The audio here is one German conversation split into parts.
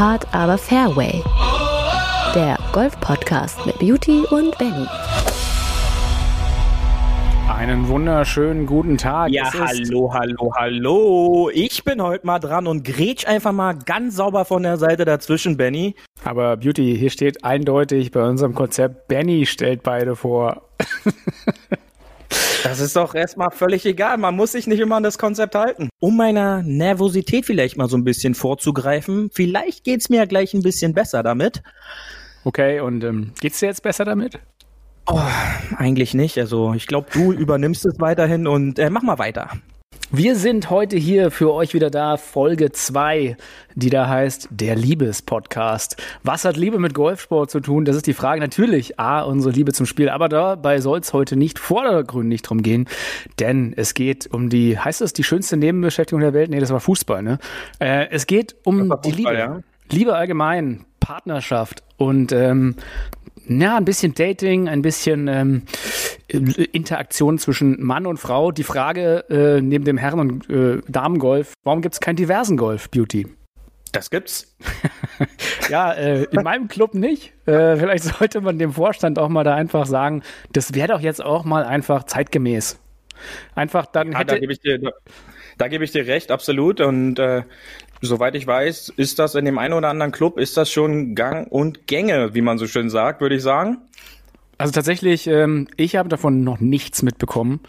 Hard aber Fairway. Der Golf-Podcast mit Beauty und Benny. Einen wunderschönen guten Tag. Ja, hallo, hallo, hallo. Ich bin heute mal dran und grätsch einfach mal ganz sauber von der Seite dazwischen, Benny. Aber Beauty, hier steht eindeutig bei unserem Konzept, Benny stellt beide vor. Das ist doch erstmal völlig egal. Man muss sich nicht immer an das Konzept halten. Um meiner Nervosität vielleicht mal so ein bisschen vorzugreifen, vielleicht geht's mir ja gleich ein bisschen besser damit. Okay, und ähm, geht's dir jetzt besser damit? Oh, eigentlich nicht. Also ich glaube, du übernimmst es weiterhin und äh, mach mal weiter. Wir sind heute hier für euch wieder da, Folge 2, die da heißt Der Liebes-Podcast. Was hat Liebe mit Golfsport zu tun? Das ist die Frage. Natürlich, A, unsere Liebe zum Spiel, aber dabei soll es heute nicht vordergründig drum gehen, denn es geht um die, heißt das die schönste Nebenbeschäftigung der Welt? Nee, das war Fußball, ne? Äh, es geht um Fußball, die Liebe. Ja. Liebe allgemein, Partnerschaft und ähm, ja, ein bisschen Dating, ein bisschen ähm, Interaktion zwischen Mann und Frau. Die Frage äh, neben dem Herren- und äh, Damengolf, warum gibt es keinen diversen Golf, Beauty? Das gibt's. ja, äh, in meinem Club nicht. Äh, vielleicht sollte man dem Vorstand auch mal da einfach sagen, das wäre doch jetzt auch mal einfach zeitgemäß. Einfach dann ja, hätte. Da gebe ich dir, da, da gebe ich dir recht, absolut. Und äh, soweit ich weiß, ist das in dem einen oder anderen Club, ist das schon Gang und Gänge, wie man so schön sagt, würde ich sagen. Also tatsächlich, ähm, ich habe davon noch nichts mitbekommen.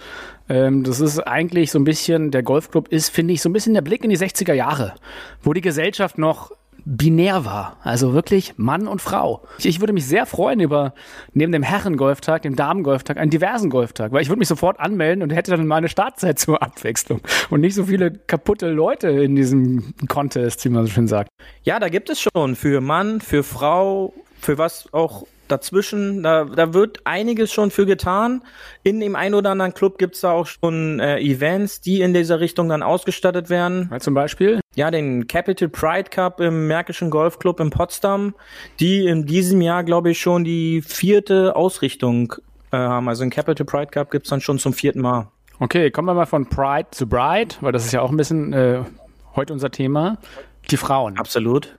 Ähm, das ist eigentlich so ein bisschen, der Golfclub ist, finde ich, so ein bisschen der Blick in die 60er Jahre, wo die Gesellschaft noch binär war. Also wirklich Mann und Frau. Ich, ich würde mich sehr freuen über neben dem Herrengolftag, dem Damengolftag, einen diversen Golftag, weil ich würde mich sofort anmelden und hätte dann mal eine Startzeit zur Abwechslung und nicht so viele kaputte Leute in diesem Contest, wie man so schön sagt. Ja, da gibt es schon für Mann, für Frau, für was auch dazwischen, da, da wird einiges schon für getan. In dem einen oder anderen Club gibt's da auch schon äh, Events, die in dieser Richtung dann ausgestattet werden. Ja, zum Beispiel? Ja, den Capital Pride Cup im Märkischen Golfclub in Potsdam, die in diesem Jahr, glaube ich, schon die vierte Ausrichtung äh, haben. Also den Capital Pride Cup gibt's dann schon zum vierten Mal. Okay, kommen wir mal von Pride zu Bride, weil das ist ja auch ein bisschen äh, heute unser Thema. Die Frauen. Absolut.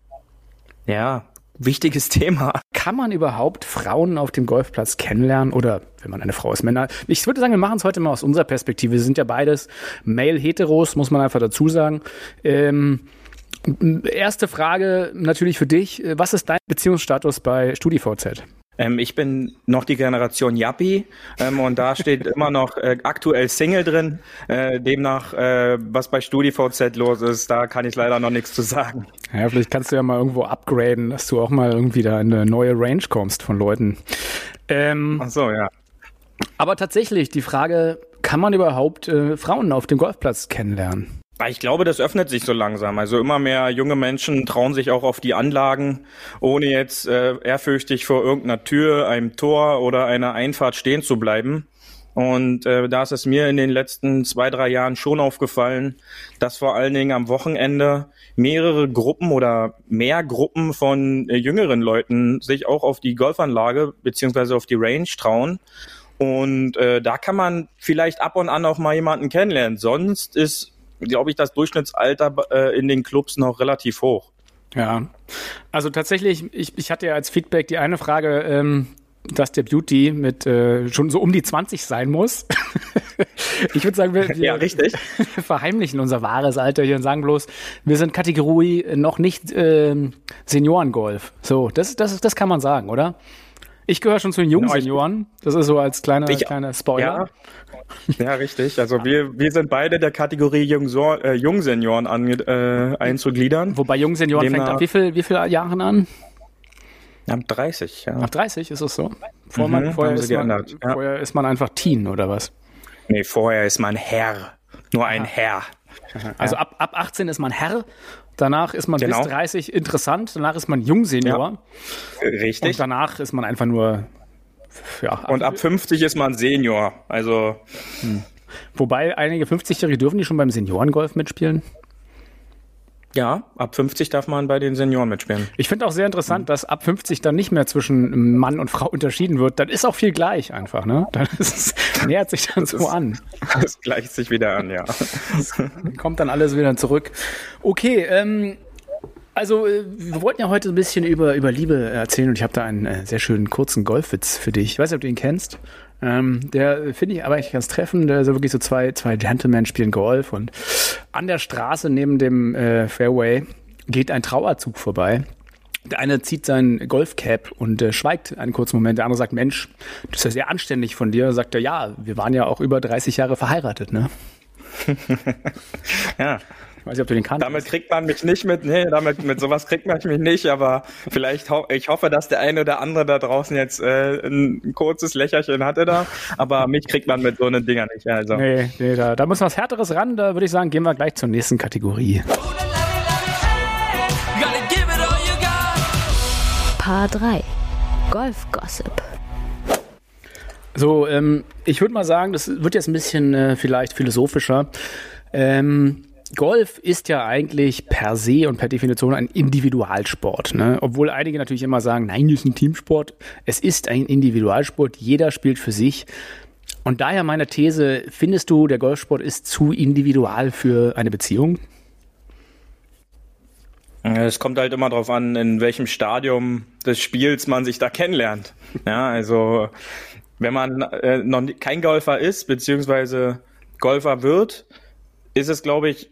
Ja, wichtiges Thema. Kann man überhaupt Frauen auf dem Golfplatz kennenlernen oder wenn man eine Frau ist, Männer? Ich würde sagen, wir machen es heute mal aus unserer Perspektive. Wir sind ja beides Male-Heteros, muss man einfach dazu sagen. Ähm, erste Frage natürlich für dich. Was ist dein Beziehungsstatus bei StudiVZ? Ähm, ich bin noch die Generation Yappi ähm, und da steht immer noch äh, aktuell Single drin. Äh, demnach, äh, was bei StudiVZ los ist, da kann ich leider noch nichts zu sagen. Ja, vielleicht kannst du ja mal irgendwo upgraden, dass du auch mal irgendwie da in eine neue Range kommst von Leuten. Ähm, Ach so, ja. Aber tatsächlich, die Frage, kann man überhaupt äh, Frauen auf dem Golfplatz kennenlernen? Ich glaube, das öffnet sich so langsam. Also immer mehr junge Menschen trauen sich auch auf die Anlagen, ohne jetzt äh, ehrfürchtig vor irgendeiner Tür, einem Tor oder einer Einfahrt stehen zu bleiben. Und äh, da ist es mir in den letzten zwei, drei Jahren schon aufgefallen, dass vor allen Dingen am Wochenende mehrere Gruppen oder mehr Gruppen von äh, jüngeren Leuten sich auch auf die Golfanlage beziehungsweise auf die Range trauen. Und äh, da kann man vielleicht ab und an auch mal jemanden kennenlernen. Sonst ist glaube ich, das Durchschnittsalter äh, in den Clubs noch relativ hoch. Ja, also tatsächlich, ich, ich hatte ja als Feedback die eine Frage, ähm, dass der Beauty mit äh, schon so um die 20 sein muss. ich würde sagen, wir, wir, ja, richtig. verheimlichen unser wahres Alter hier und sagen bloß, wir sind Kategorie noch nicht äh, Seniorengolf. So, das, das, das kann man sagen, oder? Ich gehöre schon zu den jungen genau, Senioren. Das ist so als kleiner, ich, kleiner Spoiler. Ja, ja, richtig. Also wir, wir sind beide der Kategorie Jungsor, äh, Jungsenioren äh, einzugliedern. Wobei Jungsenioren fängt ab wie viel, wie viel Jahren an? Ab 30, ja. Ab 30 ist es so? Vor mhm, man, vorher, ist man, ja. vorher ist man einfach Teen oder was? Nee, vorher ist man Herr. Nur ein Herr. Also ab, ab 18 ist man Herr Danach ist man genau. bis 30 interessant, danach ist man Jungsenior. Ja. Richtig. Und danach ist man einfach nur. Ja, und ab 50 ist man Senior. Also. Hm. Wobei einige 50-Jährige dürfen die schon beim Seniorengolf mitspielen? Ja, ab 50 darf man bei den Senioren mitspielen. Ich finde auch sehr interessant, dass ab 50 dann nicht mehr zwischen Mann und Frau unterschieden wird. Dann ist auch viel gleich einfach, ne? Dann es, nähert sich dann das so ist, an. Es gleicht sich wieder an, ja. kommt dann alles wieder zurück. Okay, ähm, Also, äh, wir wollten ja heute ein bisschen über, über Liebe erzählen und ich habe da einen äh, sehr schönen kurzen Golfwitz für dich. Ich weiß nicht, ob du ihn kennst. Ähm, der finde ich aber eigentlich ganz treffend. Der ist so wirklich so zwei, zwei Gentlemen spielen Golf und an der Straße neben dem äh, Fairway geht ein Trauerzug vorbei. Der eine zieht sein Golfcap und äh, schweigt einen kurzen Moment. Der andere sagt, Mensch, das ist ja sehr anständig von dir. Sagt er, ja, wir waren ja auch über 30 Jahre verheiratet, ne? ja. Ich weiß nicht, ob du den kannst. Damit kriegt man mich nicht mit, nee, damit, mit sowas kriegt man mich nicht, aber vielleicht, ho ich hoffe, dass der eine oder andere da draußen jetzt äh, ein kurzes Lächerchen hatte da, aber mich kriegt man mit so einen Dinger nicht, also. Nee, nee, da, da muss was Härteres ran, da würde ich sagen, gehen wir gleich zur nächsten Kategorie. Paar 3. Golf Gossip. So, ähm, ich würde mal sagen, das wird jetzt ein bisschen äh, vielleicht philosophischer. Ähm, Golf ist ja eigentlich per se und per Definition ein Individualsport. Ne? Obwohl einige natürlich immer sagen, nein, das ist ein Teamsport. Es ist ein Individualsport. Jeder spielt für sich. Und daher meine These, findest du, der Golfsport ist zu individual für eine Beziehung? Es kommt halt immer darauf an, in welchem Stadium des Spiels man sich da kennenlernt. Ja, also wenn man äh, noch kein Golfer ist, beziehungsweise Golfer wird, ist es, glaube ich,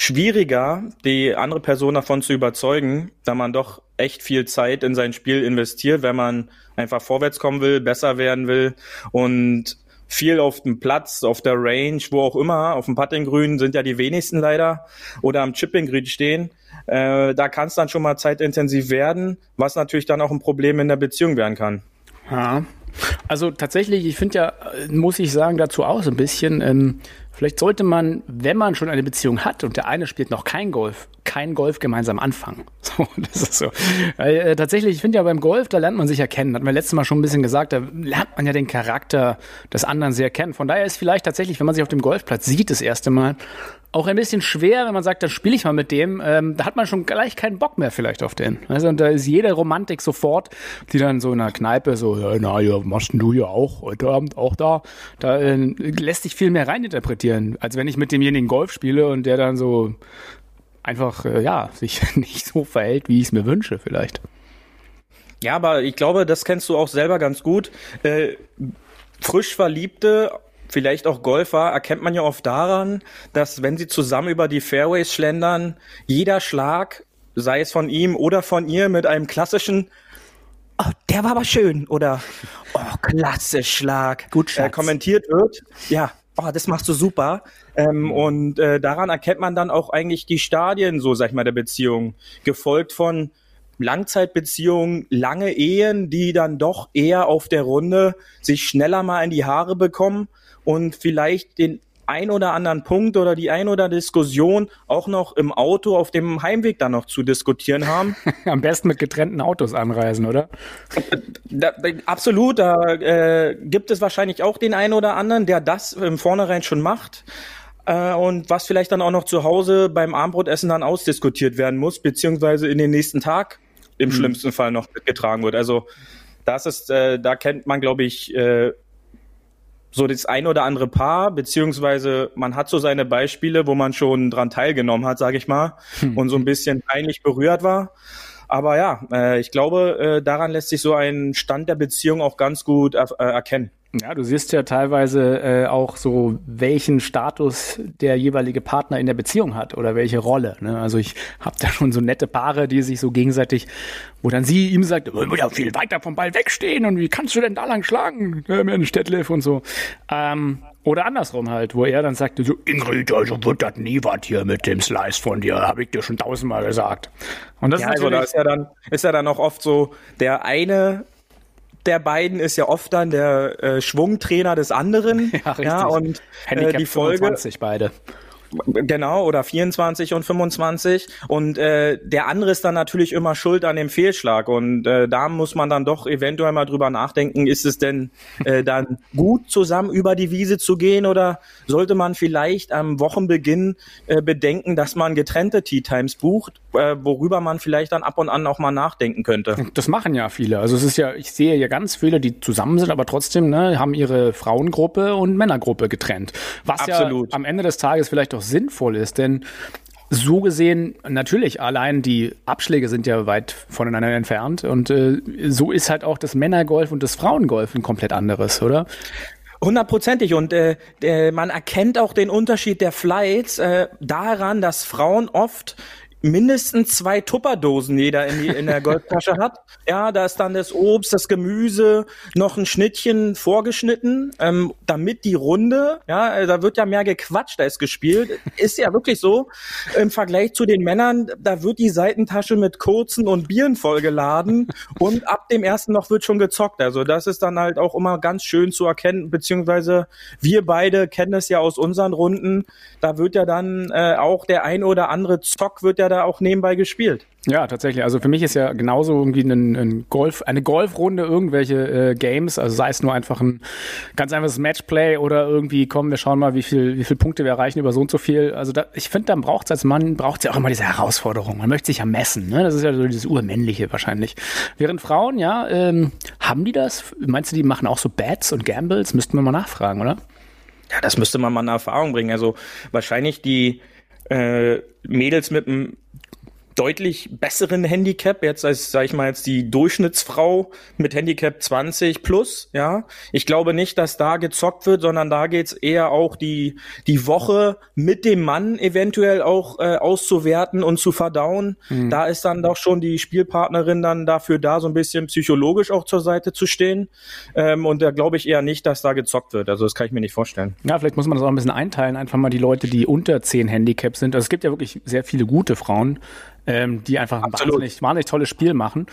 schwieriger, die andere Person davon zu überzeugen, da man doch echt viel Zeit in sein Spiel investiert, wenn man einfach vorwärts kommen will, besser werden will und viel auf dem Platz, auf der Range, wo auch immer, auf dem Puttinggrün sind ja die wenigsten leider oder am Chippinggrün stehen. Äh, da kann es dann schon mal zeitintensiv werden, was natürlich dann auch ein Problem in der Beziehung werden kann. Ja. Also tatsächlich, ich finde ja, muss ich sagen, dazu auch so ein bisschen, ähm, Vielleicht sollte man, wenn man schon eine Beziehung hat und der eine spielt noch kein Golf, kein Golf gemeinsam anfangen. So, das ist so. Weil, äh, tatsächlich, ich finde ja beim Golf, da lernt man sich ja kennen. Hat man letztes Mal schon ein bisschen gesagt, da lernt man ja den Charakter des anderen sehr kennen. Von daher ist vielleicht tatsächlich, wenn man sich auf dem Golfplatz sieht, das erste Mal, auch ein bisschen schwer, wenn man sagt, dann spiele ich mal mit dem. Ähm, da hat man schon gleich keinen Bock mehr vielleicht auf den. Also, und da ist jede Romantik sofort, die dann so in einer Kneipe so, ja, na ja, machst du ja auch heute Abend auch da. Da äh, lässt sich viel mehr reininterpretieren, als wenn ich mit demjenigen Golf spiele und der dann so einfach, äh, ja, sich nicht so verhält, wie ich es mir wünsche vielleicht. Ja, aber ich glaube, das kennst du auch selber ganz gut. Äh, frisch Verliebte vielleicht auch Golfer, erkennt man ja oft daran, dass wenn sie zusammen über die Fairways schlendern, jeder Schlag, sei es von ihm oder von ihr, mit einem klassischen Oh, der war aber schön oder Oh, klasse Schlag Gut, äh, kommentiert wird. Ja, oh, das machst du super. Ähm, und äh, daran erkennt man dann auch eigentlich die Stadien, so sag ich mal, der Beziehung. Gefolgt von Langzeitbeziehungen, lange Ehen, die dann doch eher auf der Runde sich schneller mal in die Haare bekommen und vielleicht den ein oder anderen Punkt oder die ein oder Diskussion auch noch im Auto auf dem Heimweg dann noch zu diskutieren haben. Am besten mit getrennten Autos anreisen, oder? Da, absolut, da äh, gibt es wahrscheinlich auch den einen oder anderen, der das im Vornherein schon macht äh, und was vielleicht dann auch noch zu Hause beim Abendbrotessen dann ausdiskutiert werden muss, beziehungsweise in den nächsten Tag im hm. schlimmsten Fall noch mitgetragen wird. Also das ist, äh, da kennt man, glaube ich, äh, so das ein oder andere Paar, beziehungsweise man hat so seine Beispiele, wo man schon dran teilgenommen hat, sage ich mal, hm. und so ein bisschen peinlich berührt war. Aber ja, äh, ich glaube, äh, daran lässt sich so ein Stand der Beziehung auch ganz gut er äh, erkennen. Ja, du siehst ja teilweise äh, auch so, welchen Status der jeweilige Partner in der Beziehung hat oder welche Rolle. Ne? Also ich habe da schon so nette Paare, die sich so gegenseitig, wo dann sie ihm sagt, du musst ja viel weiter vom Ball wegstehen und wie kannst du denn da lang schlagen, ja, mit Städtliff und so. Ähm, oder andersrum halt, wo er dann sagt, so, Ingrid, also wird das nie was hier mit dem Slice von dir, habe ich dir schon tausendmal gesagt. Und das ja, ist also da ist ja dann, ist ja dann auch oft so, der eine der beiden ist ja oft dann der äh, Schwungtrainer des anderen. Ja, richtig. Ja, und äh, die Folge 25 beide. Genau, oder 24 und 25. Und äh, der andere ist dann natürlich immer schuld an dem Fehlschlag. Und äh, da muss man dann doch eventuell mal drüber nachdenken, ist es denn äh, dann gut, zusammen über die Wiese zu gehen oder sollte man vielleicht am Wochenbeginn äh, bedenken, dass man getrennte Tea Times bucht, äh, worüber man vielleicht dann ab und an auch mal nachdenken könnte. Das machen ja viele. Also es ist ja, ich sehe ja ganz viele, die zusammen sind, aber trotzdem ne, haben ihre Frauengruppe und Männergruppe getrennt. Was Absolut. ja am Ende des Tages vielleicht auch sinnvoll ist, denn so gesehen, natürlich, allein die Abschläge sind ja weit voneinander entfernt. Und äh, so ist halt auch das Männergolf und das Frauengolf ein komplett anderes, oder? Hundertprozentig und äh, der, man erkennt auch den Unterschied der Flights äh, daran, dass Frauen oft mindestens zwei Tupperdosen jeder in, die, in der Goldtasche hat. Ja, da ist dann das Obst, das Gemüse, noch ein Schnittchen vorgeschnitten, ähm, damit die Runde, ja, äh, da wird ja mehr gequatscht als gespielt. Ist ja wirklich so. Im Vergleich zu den Männern, da wird die Seitentasche mit kurzen und Bieren vollgeladen und ab dem ersten noch wird schon gezockt. Also das ist dann halt auch immer ganz schön zu erkennen, beziehungsweise wir beide kennen es ja aus unseren Runden. Da wird ja dann äh, auch der ein oder andere Zock wird ja da auch nebenbei gespielt. Ja, tatsächlich. Also für mich ist ja genauso irgendwie ein, ein Golf, eine Golfrunde, irgendwelche äh, Games, also sei es nur einfach ein ganz einfaches Matchplay oder irgendwie, komm, wir schauen mal, wie viel, wie viel Punkte wir erreichen über so und so viel. Also da, ich finde, dann braucht es als Mann, braucht es ja auch immer diese Herausforderung. Man möchte sich ja messen, ne? Das ist ja so dieses Urmännliche wahrscheinlich. Während Frauen, ja, ähm, haben die das? Meinst du, die machen auch so Bats und Gambles? Müssten wir mal nachfragen, oder? Ja, das müsste man mal in Erfahrung bringen. Also wahrscheinlich die äh, Mädels mit einem deutlich besseren Handicap jetzt als sag ich mal jetzt die Durchschnittsfrau mit Handicap 20 plus, ja. Ich glaube nicht, dass da gezockt wird, sondern da geht's eher auch die die Woche mit dem Mann eventuell auch äh, auszuwerten und zu verdauen. Mhm. Da ist dann doch schon die Spielpartnerin dann dafür da, so ein bisschen psychologisch auch zur Seite zu stehen. Ähm, und da glaube ich eher nicht, dass da gezockt wird. Also das kann ich mir nicht vorstellen. Ja, vielleicht muss man das auch ein bisschen einteilen. Einfach mal die Leute, die unter 10 Handicap sind. Also es gibt ja wirklich sehr viele gute Frauen ähm, die einfach ein wahnsinnig, wahnsinnig tolles Spiel machen.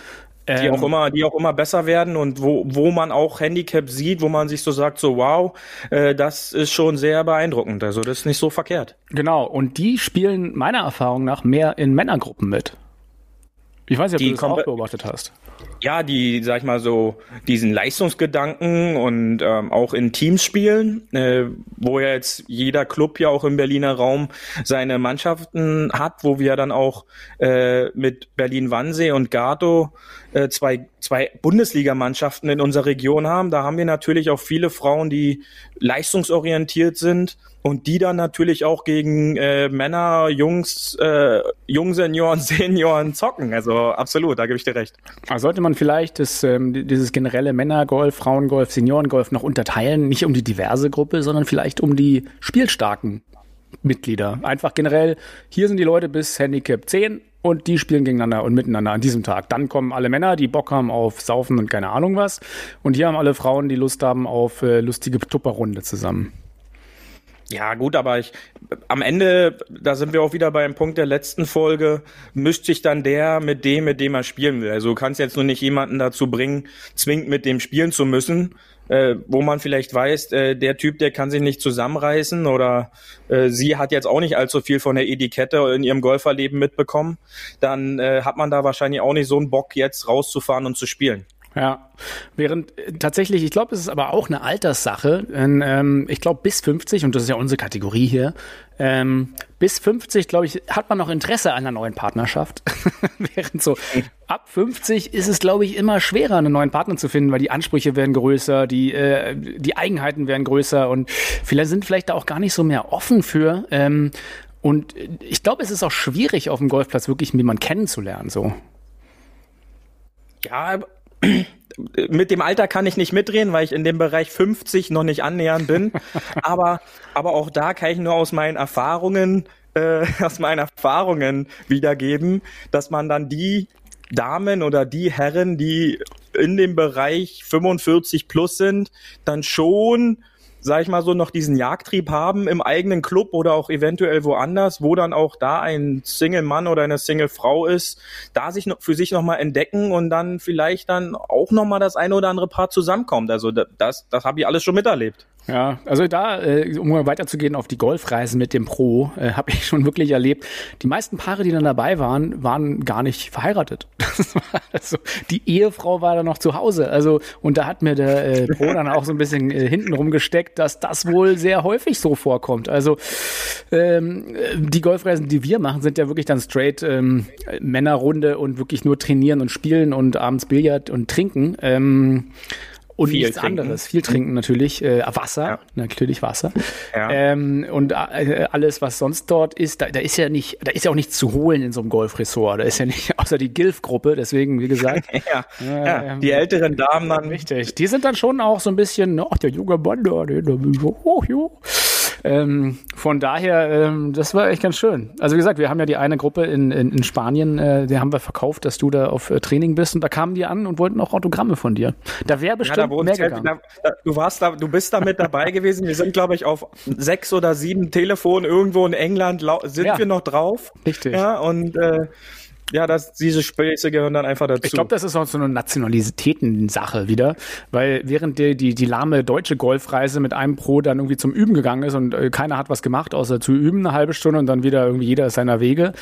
Die ähm, auch immer, die auch immer besser werden und wo, wo man auch Handicap sieht, wo man sich so sagt, so wow, äh, das ist schon sehr beeindruckend. Also das ist nicht so verkehrt. Genau, und die spielen meiner Erfahrung nach mehr in Männergruppen mit. Ich weiß nicht, ob die du das auch beobachtet hast ja, die, sag ich mal so, diesen Leistungsgedanken und ähm, auch in Teams spielen, äh, wo ja jetzt jeder Club ja auch im Berliner Raum seine Mannschaften hat, wo wir dann auch äh, mit Berlin-Wannsee und Gato äh, zwei, zwei Bundesligamannschaften in unserer Region haben. Da haben wir natürlich auch viele Frauen, die leistungsorientiert sind und die dann natürlich auch gegen äh, Männer, Jungs, äh, Jungsenioren, Senioren zocken. Also absolut, da gebe ich dir recht. Also sollte man vielleicht das, ähm, dieses generelle Männergolf, Frauengolf, Seniorengolf noch unterteilen, nicht um die diverse Gruppe, sondern vielleicht um die spielstarken Mitglieder. Einfach generell, hier sind die Leute bis Handicap 10 und die spielen gegeneinander und miteinander an diesem Tag. Dann kommen alle Männer, die Bock haben auf Saufen und keine Ahnung was. Und hier haben alle Frauen, die Lust haben auf äh, lustige Tupperrunde zusammen. Ja, gut, aber ich, am Ende, da sind wir auch wieder beim Punkt der letzten Folge, mischt sich dann der mit dem, mit dem er spielen will. Also du kannst jetzt nur nicht jemanden dazu bringen, zwingend mit dem spielen zu müssen, äh, wo man vielleicht weiß, äh, der Typ, der kann sich nicht zusammenreißen oder äh, sie hat jetzt auch nicht allzu viel von der Etikette in ihrem Golferleben mitbekommen, dann äh, hat man da wahrscheinlich auch nicht so einen Bock, jetzt rauszufahren und zu spielen. Ja, während äh, tatsächlich, ich glaube, es ist aber auch eine Alterssache. Denn, ähm, ich glaube, bis 50, und das ist ja unsere Kategorie hier, ähm, bis 50, glaube ich, hat man noch Interesse an einer neuen Partnerschaft. während so ab 50 ist es, glaube ich, immer schwerer, einen neuen Partner zu finden, weil die Ansprüche werden größer, die, äh, die Eigenheiten werden größer und viele sind vielleicht da auch gar nicht so mehr offen für. Ähm, und ich glaube, es ist auch schwierig, auf dem Golfplatz wirklich jemanden kennenzulernen, so. Ja, mit dem Alter kann ich nicht mitreden, weil ich in dem Bereich 50 noch nicht annähernd bin. aber, aber auch da kann ich nur aus meinen Erfahrungen, äh, aus meinen Erfahrungen wiedergeben, dass man dann die Damen oder die Herren, die in dem Bereich 45 plus sind, dann schon sag ich mal so, noch diesen Jagdtrieb haben im eigenen Club oder auch eventuell woanders, wo dann auch da ein Single-Mann oder eine Single-Frau ist, da sich für sich nochmal entdecken und dann vielleicht dann auch nochmal das eine oder andere Paar zusammenkommt. Also das, das habe ich alles schon miterlebt. Ja, also da, äh, um weiterzugehen auf die Golfreisen mit dem Pro, äh, habe ich schon wirklich erlebt. Die meisten Paare, die dann dabei waren, waren gar nicht verheiratet. also, die Ehefrau war dann noch zu Hause. Also und da hat mir der äh, Pro dann auch so ein bisschen äh, hinten rumgesteckt, dass das wohl sehr häufig so vorkommt. Also ähm, die Golfreisen, die wir machen, sind ja wirklich dann straight ähm, Männerrunde und wirklich nur trainieren und spielen und abends Billard und trinken. Ähm, und viel nichts trinken. anderes. Viel trinken natürlich, äh, Wasser, ja. natürlich Wasser. Ja. Ähm, und äh, alles, was sonst dort ist, da, da ist ja nicht, da ist ja auch nichts zu holen in so einem Golfressort. Da ist ja nicht, außer die Gilf-Gruppe, deswegen, wie gesagt. ja, äh, die älteren Damen dann. Richtig. Die sind dann schon auch so ein bisschen, ach, der junge Mann da, der, der, oh, jo. Ähm, von daher, ähm, das war echt ganz schön. Also wie gesagt, wir haben ja die eine Gruppe in, in, in Spanien, äh, die haben wir verkauft, dass du da auf äh, Training bist und da kamen die an und wollten auch Autogramme von dir. Da wäre bestimmt ja, da mehr gegangen. Da, du warst da, du bist da mit dabei gewesen. Wir sind, glaube ich, auf sechs oder sieben Telefonen irgendwo in England sind ja. wir noch drauf. Richtig. Ja, und äh, ja, das, diese Späße gehören dann einfach dazu. Ich glaube, das ist auch so eine Nationalitäten-Sache wieder, weil während die, die, die lahme deutsche Golfreise mit einem Pro dann irgendwie zum Üben gegangen ist und äh, keiner hat was gemacht, außer zu üben eine halbe Stunde und dann wieder irgendwie jeder seiner Wege,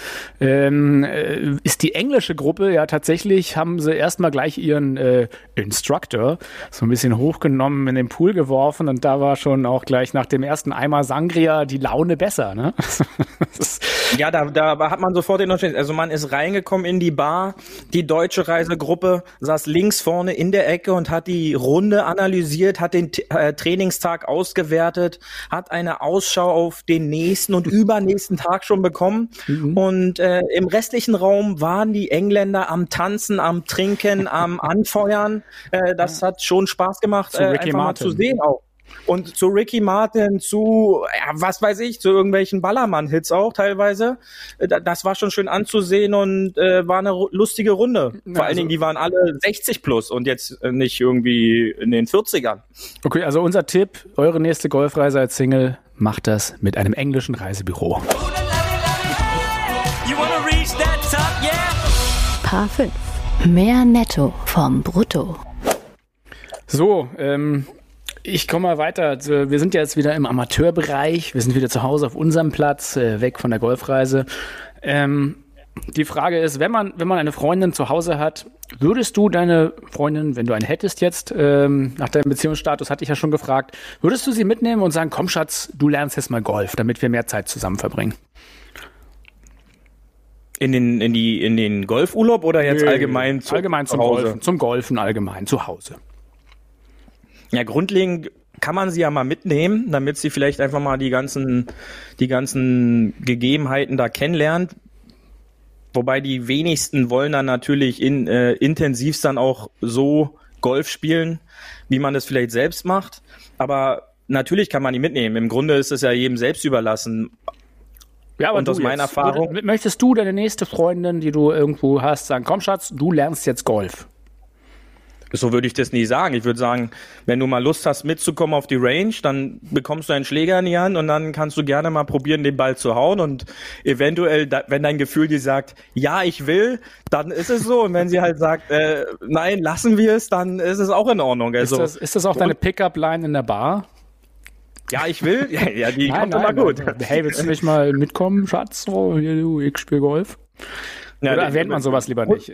ähm, äh, ist die englische Gruppe ja tatsächlich, haben sie erstmal gleich ihren äh, Instructor so ein bisschen hochgenommen in den Pool geworfen und da war schon auch gleich nach dem ersten Eimer Sangria die Laune besser, ne? ja, da, da hat man sofort den Unterschied. Also man ist rein reingekommen in die Bar. Die deutsche Reisegruppe saß links vorne in der Ecke und hat die Runde analysiert, hat den äh, Trainingstag ausgewertet, hat eine Ausschau auf den nächsten und übernächsten Tag schon bekommen. Mhm. Und äh, im restlichen Raum waren die Engländer am Tanzen, am Trinken, am Anfeuern. Äh, das hat schon Spaß gemacht, äh, einfach Martin. mal zu sehen auch. Und zu Ricky Martin, zu, ja, was weiß ich, zu irgendwelchen Ballermann-Hits auch teilweise. Äh, das war schon schön anzusehen und äh, war eine lustige Runde. Vor also, allen Dingen, die waren alle 60 plus und jetzt äh, nicht irgendwie in den 40ern. Okay, also unser Tipp, eure nächste Golfreise als Single, macht das mit einem englischen Reisebüro. Paar 5. Mehr Netto vom Brutto. So, ähm, ich komme mal weiter. Also, wir sind jetzt wieder im Amateurbereich. Wir sind wieder zu Hause auf unserem Platz, äh, weg von der Golfreise. Ähm, die Frage ist, wenn man, wenn man eine Freundin zu Hause hat, würdest du deine Freundin, wenn du eine hättest jetzt, ähm, nach deinem Beziehungsstatus hatte ich ja schon gefragt, würdest du sie mitnehmen und sagen, komm Schatz, du lernst jetzt mal Golf, damit wir mehr Zeit zusammen verbringen? In den, in die, in den Golfurlaub oder jetzt Nö, allgemein zu, allgemein zum Hause? Golfen, zum Golfen allgemein, zu Hause. Ja, grundlegend kann man sie ja mal mitnehmen, damit sie vielleicht einfach mal die ganzen, die ganzen Gegebenheiten da kennenlernt. Wobei die wenigsten wollen dann natürlich in, äh, intensiv dann auch so Golf spielen, wie man das vielleicht selbst macht. Aber natürlich kann man die mitnehmen. Im Grunde ist es ja jedem selbst überlassen. Ja, aber und aus meiner jetzt, Erfahrung. Möchtest du deine nächste Freundin, die du irgendwo hast, sagen, komm Schatz, du lernst jetzt Golf? So würde ich das nie sagen. Ich würde sagen, wenn du mal Lust hast mitzukommen auf die Range, dann bekommst du einen Schläger in die Hand und dann kannst du gerne mal probieren, den Ball zu hauen und eventuell, wenn dein Gefühl dir sagt, ja, ich will, dann ist es so. Und wenn sie halt sagt, äh, nein, lassen wir es, dann ist es auch in Ordnung. Also, ist, das, ist das auch deine Pickup-Line in der Bar? Ja, ich will. Ja, ja die nein, kommt nein, immer gut. Hey, willst du nicht mal mitkommen, Schatz? Oh, ich spiele Golf. Ja, Oder erwähnt man sowas lieber nicht?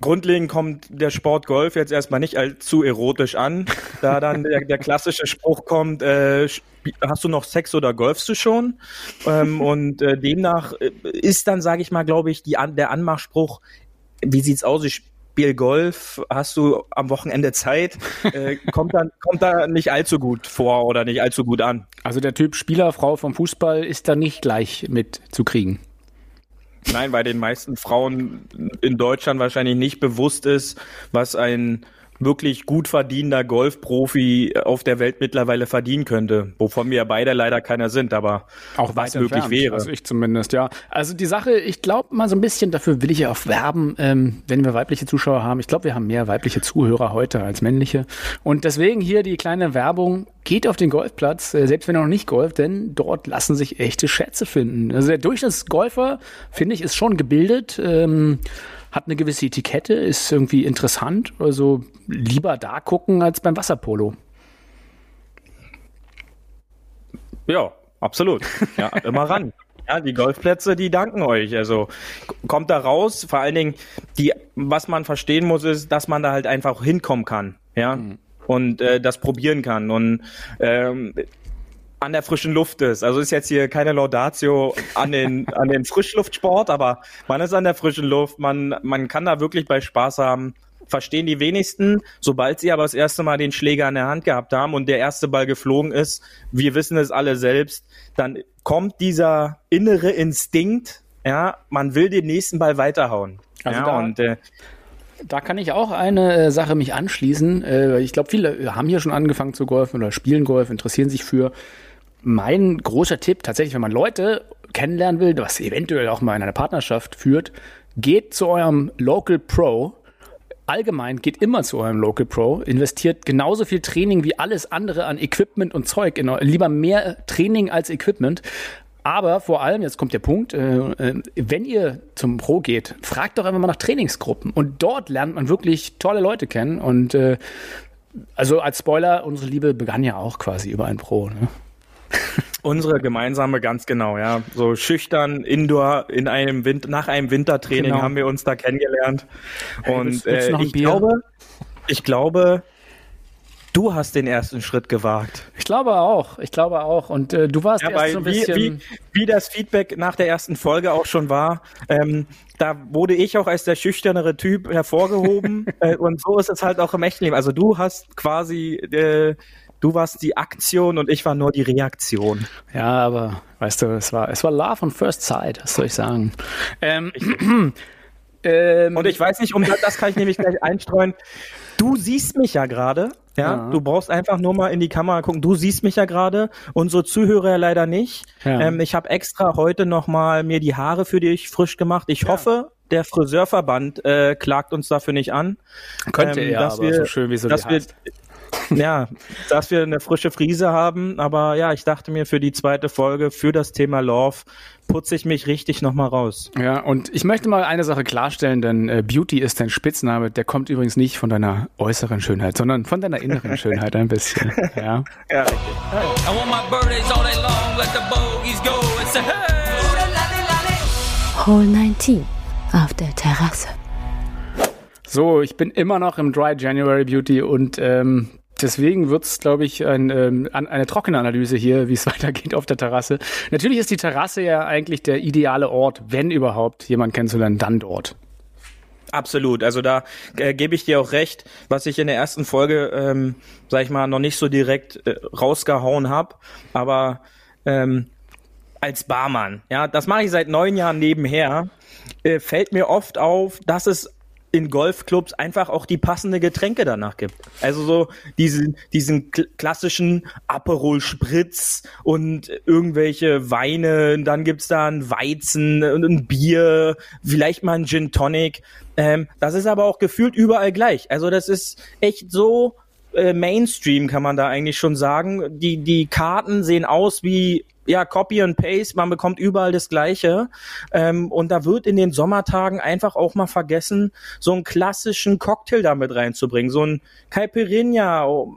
Grundlegend kommt der Sport Golf jetzt erstmal nicht allzu erotisch an, da dann der, der klassische Spruch kommt, äh, hast du noch Sex oder golfst du schon? Ähm, und äh, demnach äh, ist dann, sage ich mal, glaube ich, die, der Anmachspruch, wie sieht's aus? Ich spiele Golf, hast du am Wochenende Zeit? Äh, kommt, dann, kommt da nicht allzu gut vor oder nicht allzu gut an. Also der Typ Spielerfrau vom Fußball ist da nicht gleich mit zu kriegen. Nein, weil den meisten Frauen in Deutschland wahrscheinlich nicht bewusst ist, was ein wirklich gut verdienender Golfprofi auf der Welt mittlerweile verdienen könnte, wovon wir beide leider keiner sind, aber auch was möglich wäre. Also ich zumindest, ja. Also die Sache, ich glaube mal so ein bisschen, dafür will ich ja auch werben, ähm, wenn wir weibliche Zuschauer haben. Ich glaube, wir haben mehr weibliche Zuhörer heute als männliche. Und deswegen hier die kleine Werbung. Geht auf den Golfplatz, äh, selbst wenn ihr noch nicht golft, denn dort lassen sich echte Schätze finden. Also der Durchschnittsgolfer, finde ich, ist schon gebildet. Ähm, hat eine gewisse Etikette, ist irgendwie interessant. Also lieber da gucken als beim Wasserpolo. Ja, absolut. Ja, immer ran. Ja, die Golfplätze, die danken euch. Also kommt da raus. Vor allen Dingen, die, was man verstehen muss, ist, dass man da halt einfach hinkommen kann. Ja. Mhm. Und äh, das probieren kann. Und ähm, an der frischen Luft ist. Also ist jetzt hier keine Laudatio an den, an den Frischluftsport, aber man ist an der frischen Luft, man, man kann da wirklich bei Spaß haben verstehen die wenigsten. Sobald sie aber das erste Mal den Schläger in der Hand gehabt haben und der erste Ball geflogen ist, wir wissen es alle selbst, dann kommt dieser innere Instinkt, ja, man will den nächsten Ball weiterhauen. Also ja, da, und äh, da kann ich auch eine äh, Sache mich anschließen. Äh, ich glaube, viele haben hier schon angefangen zu golfen oder spielen Golf, interessieren sich für. Mein großer Tipp, tatsächlich, wenn man Leute kennenlernen will, was eventuell auch mal in einer Partnerschaft führt, geht zu eurem Local Pro. Allgemein geht immer zu eurem Local Pro, investiert genauso viel Training wie alles andere an Equipment und Zeug. In, lieber mehr Training als Equipment. Aber vor allem, jetzt kommt der Punkt, äh, äh, wenn ihr zum Pro geht, fragt doch einfach mal nach Trainingsgruppen. Und dort lernt man wirklich tolle Leute kennen. Und äh, also als Spoiler, unsere Liebe begann ja auch quasi über ein Pro. Ne? Unsere gemeinsame, ganz genau, ja. So schüchtern, indoor, in einem Wind nach einem Wintertraining Genau. haben wir uns da kennengelernt. Hey, Und willst- willst äh, ich Bier? glaube, ich glaube, du hast den ersten Schritt gewagt. Ich glaube auch, ich glaube auch. Und äh, du warst Ja, erst so ein wie, bisschen. wie, wie das Feedback nach der ersten Folge auch schon war, ähm, da wurde ich auch als der schüchternere Typ hervorgehoben äh, und so ist es halt auch im echten Leben. Also du hast quasi, äh, du warst die Aktion und ich war nur die Reaktion. Ja, aber weißt du, es war, es war Love on First Sight, was soll ich sagen? Ähm, ähm, Und ich weiß nicht, um das, kann ich nämlich gleich einstreuen. Du siehst mich ja gerade, ja? Ja. Du brauchst einfach nur mal in die Kamera gucken. Du siehst mich ja gerade, unsere Zuhörer leider nicht. Ja. Ähm, ich habe extra heute noch mal mir die Haare für dich frisch gemacht. Ich hoffe, der Friseurverband äh, klagt uns dafür nicht an. könnte ähm, er, aber wir- so schön wie so dass die wir, heißt. Ja, dass wir eine frische Frise haben. Aber ja, ich dachte mir für die zweite Folge, für das Thema Love, putze ich mich richtig noch mal raus. Ja, und ich möchte mal eine Sache klarstellen, denn äh, Beauty ist dein Spitzname, der kommt übrigens nicht von deiner äußeren Schönheit, sondern von deiner inneren Schönheit ein bisschen. Ja. Ja, richtig. I want my birthdays all day long, let the bogeys go and say hey. Hole 19 auf der Terrasse. So, ich bin immer noch im Dry January Beauty und ähm, deswegen wird's, glaube ich, ein, ähm, eine trockene Analyse hier, wie es weitergeht auf der Terrasse. Natürlich ist die Terrasse ja eigentlich der ideale Ort, wenn überhaupt jemand kennenzulernen, dann dort. Absolut. Also da äh, gebe ich dir auch recht, was ich in der ersten Folge, ähm, sag ich mal, noch nicht so direkt äh, rausgehauen habe. Aber ähm, als Barmann, ja, das mache ich seit neun Jahren nebenher, äh, fällt mir oft auf, dass es in Golfclubs einfach auch die passende Getränke danach gibt. Also so diesen, diesen kl klassischen Aperol Spritz und irgendwelche Weine, dann gibt's da ein Weizen und ein Bier, vielleicht mal ein Gin Tonic. Ähm, das ist aber auch gefühlt überall gleich. Also das ist echt so äh, Mainstream, kann man da eigentlich schon sagen. Die, die Karten sehen aus wie ja, Copy and Paste, man bekommt überall das Gleiche. Ähm, und da wird in den Sommertagen einfach auch mal vergessen, so einen klassischen Cocktail damit reinzubringen. So ein Caipirinha, oh,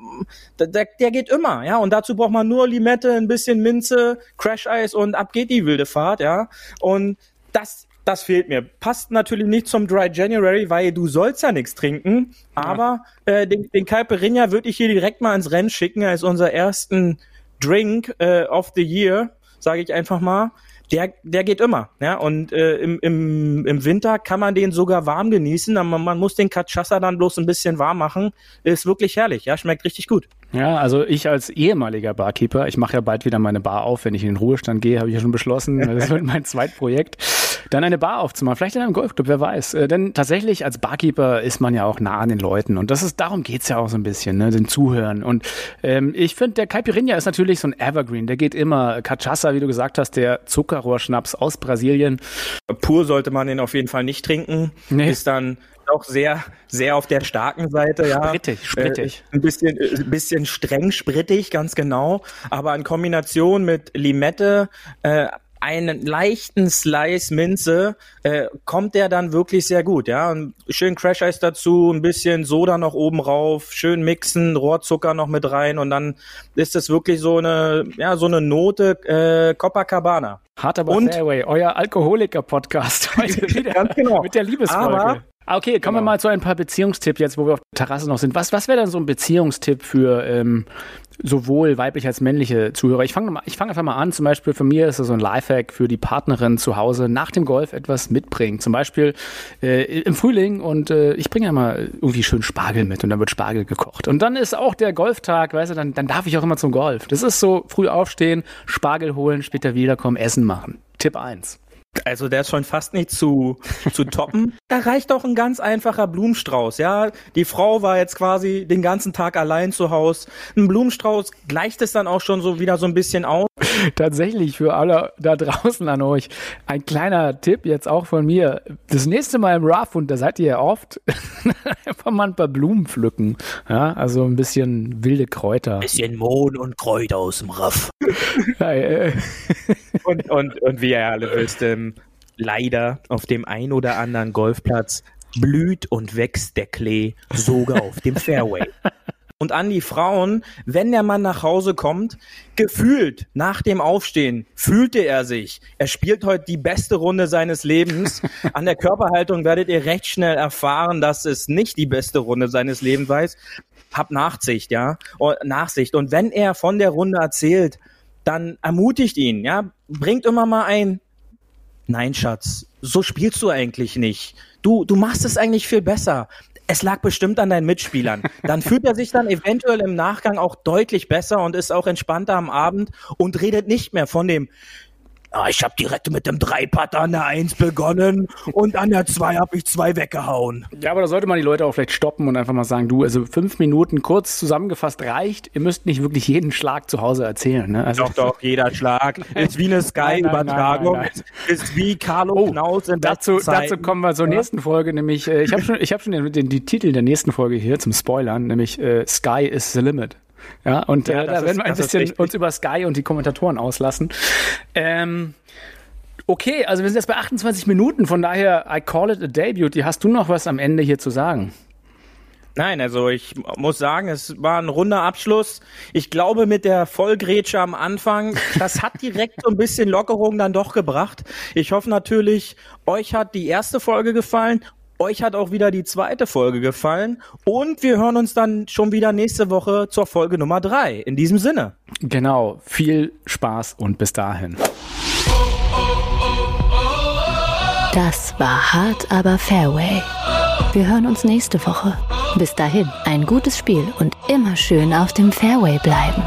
der, der geht immer, ja. Und dazu braucht man nur Limette, ein bisschen Minze, Crash Eis und ab geht die wilde Fahrt, ja. Und das, das fehlt mir. Passt natürlich nicht zum Dry January, weil du sollst ja nichts trinken. Aber äh, den, den Caipirinha würde ich hier direkt mal ins Rennen schicken als unser ersten Drink äh, of the Year, sage ich einfach mal. Der, der geht immer, ja. Und äh, im, im, im Winter kann man den sogar warm genießen. Aber man muss den Cachaça dann bloß ein bisschen warm machen. Ist wirklich herrlich, ja, schmeckt richtig gut. Ja, also ich als ehemaliger Barkeeper, ich mache ja bald wieder meine Bar auf, wenn ich in den Ruhestand gehe, habe ich ja schon beschlossen, das wird mein Zweitprojekt, dann eine Bar aufzumachen, vielleicht in einem Golfclub, wer weiß. Äh, Denn tatsächlich als Barkeeper ist man ja auch nah an den Leuten und das ist, darum geht's ja auch so ein bisschen, ne, den Zuhören. Und ähm, ich finde, der Caipirinha ist natürlich so ein Evergreen, der geht immer. Cachaça, wie du gesagt hast, der Zuckerrohrschnaps aus Brasilien. Pur sollte man den auf jeden Fall nicht trinken. Nee. Ist dann auch sehr, sehr auf der starken Seite, ja. Sprittig, sprittig. Äh, ein bisschen, äh, ein bisschen streng sprittig, ganz genau. Aber in Kombination mit Limette, äh, einen leichten Slice Minze, äh, kommt der dann wirklich sehr gut, ja. Und schön Crash Eis dazu, ein bisschen Soda noch oben rauf, schön mixen, Rohrzucker noch mit rein und dann ist es wirklich so eine, ja, so eine Note äh, Copacabana. Hart aber Und- Fairway, euer Alkoholiker-Podcast heute wieder Ganz genau. mit der Liebesfolge. Aber Okay, kommen wir Genau. mal zu ein paar Beziehungstipps jetzt, wo wir auf der Terrasse noch sind. Was, was wäre dann so ein Beziehungstipp für ähm, sowohl weibliche als männliche Zuhörer? Ich fange fange einfach mal an. Zum Beispiel für mir ist es so ein Lifehack für die Partnerin zu Hause nach dem Golf etwas mitbringen. Zum Beispiel äh, im Frühling und äh, ich bringe ja mal irgendwie schön Spargel mit und dann wird Spargel gekocht. Und dann ist auch der Golftag, weißt du, dann, dann darf ich auch immer zum Golf. Das ist so früh aufstehen, Spargel holen, später wiederkommen, Essen machen. Tipp 1. Also der ist schon fast nicht zu, zu toppen. Da reicht doch ein ganz einfacher Blumenstrauß, ja. Die Frau war jetzt quasi den ganzen Tag allein zu Hause. Ein Blumenstrauß gleicht es dann auch schon so wieder so ein bisschen aus. Tatsächlich für alle da draußen an euch ein kleiner Tipp jetzt auch von mir. Das nächste Mal im Rough, und da seid ihr ja oft, einfach mal ein paar Blumen pflücken. Ja, also ein bisschen wilde Kräuter. Bisschen Mohn und Kräuter aus dem Raff. Und, und, und wie ihr alle wisst, ähm, leider auf dem ein oder anderen Golfplatz blüht und wächst der Klee sogar auf dem Fairway. Und an die Frauen, wenn der Mann nach Hause kommt, gefühlt nach dem Aufstehen fühlte er sich. Er spielt heute die beste Runde seines Lebens. An der Körperhaltung werdet ihr recht schnell erfahren, dass es nicht die beste Runde seines Lebens war. Hab Nachsicht, ja. Nachsicht. Und wenn er von der Runde erzählt, dann ermutigt ihn, ja. Bringt immer mal ein, Nein, Schatz, so spielst du eigentlich nicht. Du, du machst es eigentlich viel besser. Es lag bestimmt an deinen Mitspielern. Dann fühlt er sich dann eventuell im Nachgang auch deutlich besser und ist auch entspannter am Abend und redet nicht mehr von dem, Ah, ich habe direkt mit dem Dreipatter an der Eins begonnen und an der Zwei habe ich zwei weggehauen. ja, aber da sollte man die Leute auch vielleicht stoppen und einfach mal sagen, du, also fünf Minuten kurz zusammengefasst reicht. Ihr müsst nicht wirklich jeden Schlag zu Hause erzählen. Ne? Also, doch, doch, jeder Schlag ist wie eine Sky-Übertragung, ist wie Carlo Oh, Knaus in Dazu, dazu kommen wir zur nächsten Folge, nämlich, äh, ich habe schon, ich hab schon den, den, die Titel der nächsten Folge hier zum Spoilern, nämlich äh, Sky is the Limit. Ja, und Ja, äh, da werden wir ein bisschen uns über Sky und die Kommentatoren auslassen. Ähm, okay, also wir sind jetzt bei 28 Minuten, von daher, I call it a debut. Hast du noch was am Ende hier zu sagen? Nein, also ich muss sagen, es war ein runder Abschluss. Ich glaube, mit der Vollgrätsche am Anfang, das hat direkt so ein bisschen Lockerung dann doch gebracht. Ich hoffe natürlich, euch hat die erste Folge gefallen. Euch hat auch wieder die zweite Folge gefallen. Und wir hören uns dann schon wieder nächste Woche zur Folge Nummer drei. In diesem Sinne. Genau, viel Spaß und bis dahin. Das war hart, aber Fairway. Wir hören uns nächste Woche. Bis dahin, ein gutes Spiel und immer schön auf dem Fairway bleiben.